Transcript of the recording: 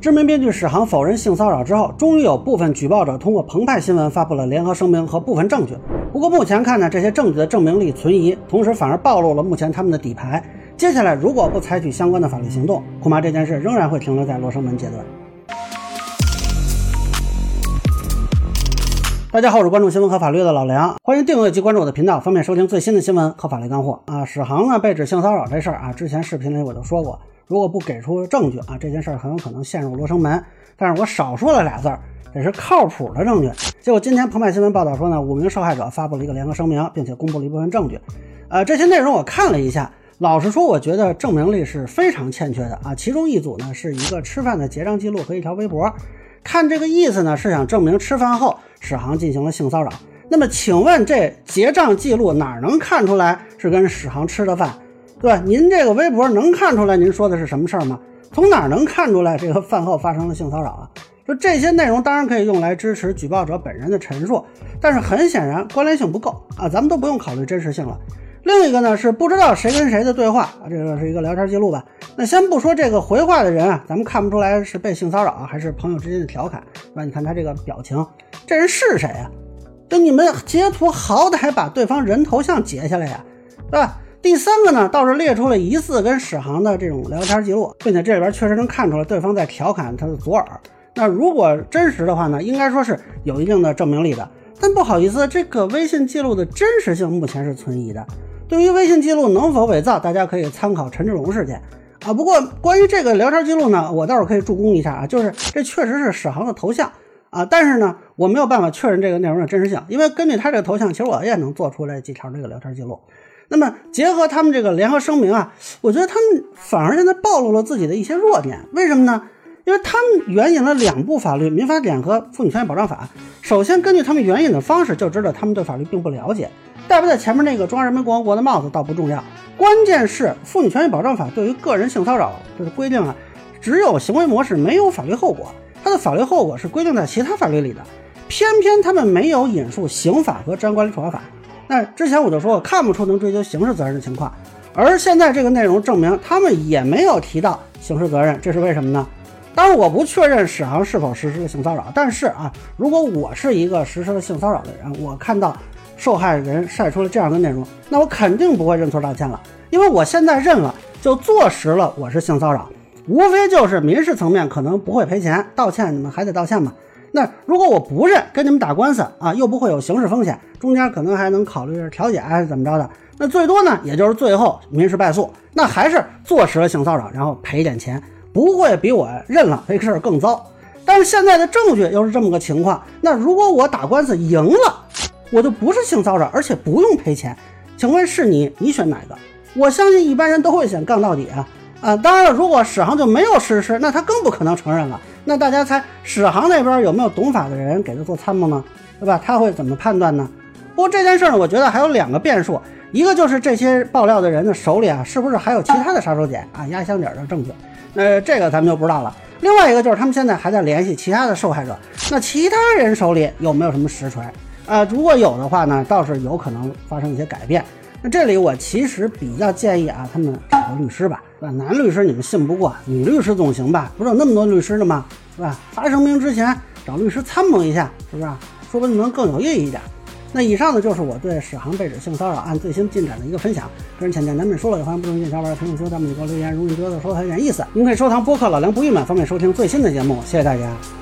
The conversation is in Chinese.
知名编剧史航否认性骚扰之后，终于有部分举报者通过澎湃新闻发布了联合声明和部分证据。不过目前看呢，这些证据的证明力存疑，同时反而暴露了目前他们的底牌。接下来如果不采取相关的法律行动，恐怕这件事仍然会停留在罗生门阶段。大家好，我是关注新闻和法律的老梁，欢迎订阅及关注我的频道，方便收听最新的新闻和法律干货啊。史航呢被指性骚扰这事儿啊，之前视频里我就说过。如果不给出证据啊，这件事儿很有可能陷入罗生门。但是我少说了俩字儿，这是靠谱的证据。结果今天澎湃新闻报道说呢，五名受害者发布了一个联合声明，并且公布了一部分证据。呃，这些内容我看了一下，老实说，我觉得证明力是非常欠缺的啊。其中一组呢是一个吃饭的结账记录和一条微博，看这个意思呢是想证明吃饭后史航进行了性骚扰。那么请问这结账记录哪能看出来是跟史航吃的饭？对，您这个微博能看出来您说的是什么事儿吗？从哪儿能看出来这个饭后发生了性骚扰啊？说这些内容当然可以用来支持举报者本人的陈述，但是很显然关联性不够啊，咱们都不用考虑真实性了。另一个呢是不知道谁跟谁的对话啊，这个是一个聊天记录吧？那先不说这个回话的人啊，咱们看不出来是被性骚扰还是朋友之间的调侃，那你看他这个表情，这人是谁啊？就你们截图好歹把对方人头像截下来呀，对吧？第三个呢，倒是列出了疑似跟史航的这种聊天记录，并且这里边确实能看出来对方在调侃他的左耳。那如果真实的话呢，应该说是有一定的证明力的。但不好意思，这个微信记录的真实性目前是存疑的。对于微信记录能否伪造，大家可以参考陈志龙事件啊。不过关于这个聊天记录呢，我倒是可以助攻一下啊，就是这确实是史航的头像啊，但是呢，我没有办法确认这个内容的真实性，因为根据他这个头像，其实我也能做出来几条这个聊天记录。那么结合他们这个联合声明啊，我觉得他们反而现在暴露了自己的一些弱点。为什么呢？因为他们援引了两部法律，《民法典》和《妇女权益保障法》。首先，根据他们援引的方式，就知道他们对法律并不了解。戴不在前面那个中华人民共和国的帽子倒不重要，关键是《妇女权益保障法》对于个人性骚扰这个规定啊，只有行为模式，没有法律后果。它的法律后果是规定在其他法律里的，偏偏他们没有引述刑法和治安管理处罚法。那之前我就说，我看不出能追究刑事责任的情况，而现在这个内容证明他们也没有提到刑事责任，这是为什么呢？当然，我不确认史航是否实施了性骚扰，但是啊，如果我是一个实施了性骚扰的人，我看到受害人晒出了这样的内容，那我肯定不会认错道歉了，因为我现在认了，就坐实了我是性骚扰，无非就是民事层面可能不会赔钱，道歉你们还得道歉嘛。那如果我不认，跟你们打官司啊，又不会有刑事风险，中间可能还能考虑调解还是怎么着的。那最多呢，也就是最后民事败诉，那还是坐实了性骚扰，然后赔一点钱，不会比我认了这个事儿更糟。但是现在的证据又是这么个情况，那如果我打官司赢了，我就不是性骚扰，而且不用赔钱。请问是你，你选哪个？我相信一般人都会选杠到底啊。啊，当然了，如果史航就没有实施，那他更不可能承认了。那大家猜，史航那边有没有懂法的人给他做参谋呢？对吧？他会怎么判断呢？不过这件事呢，我觉得还有两个变数，一个就是这些爆料的人的手里啊，是不是还有其他的杀手锏啊、压箱底的证据？那这个咱们就不知道了。另外一个就是他们现在还在联系其他的受害者，那其他人手里有没有什么实锤？啊，如果有的话呢，倒是有可能发生一些改变。那这里我其实比较建议啊，他们找个律师吧，男律师你们信不过，女律师总行吧？不是有那么多律师的吗？是吧？发声明之前找律师参谋一下，是不是？说不定能更有意义一点。那以上呢，就是我对史航被指性骚扰案最新进展的一个分享。个人浅见难免说了，有欢迎不同意见小伙伴评论区弹幕里给我留言。如果你觉得说的有点意思，您可以收藏播客老梁不郁闷，方便收听最新的节目。谢谢大家。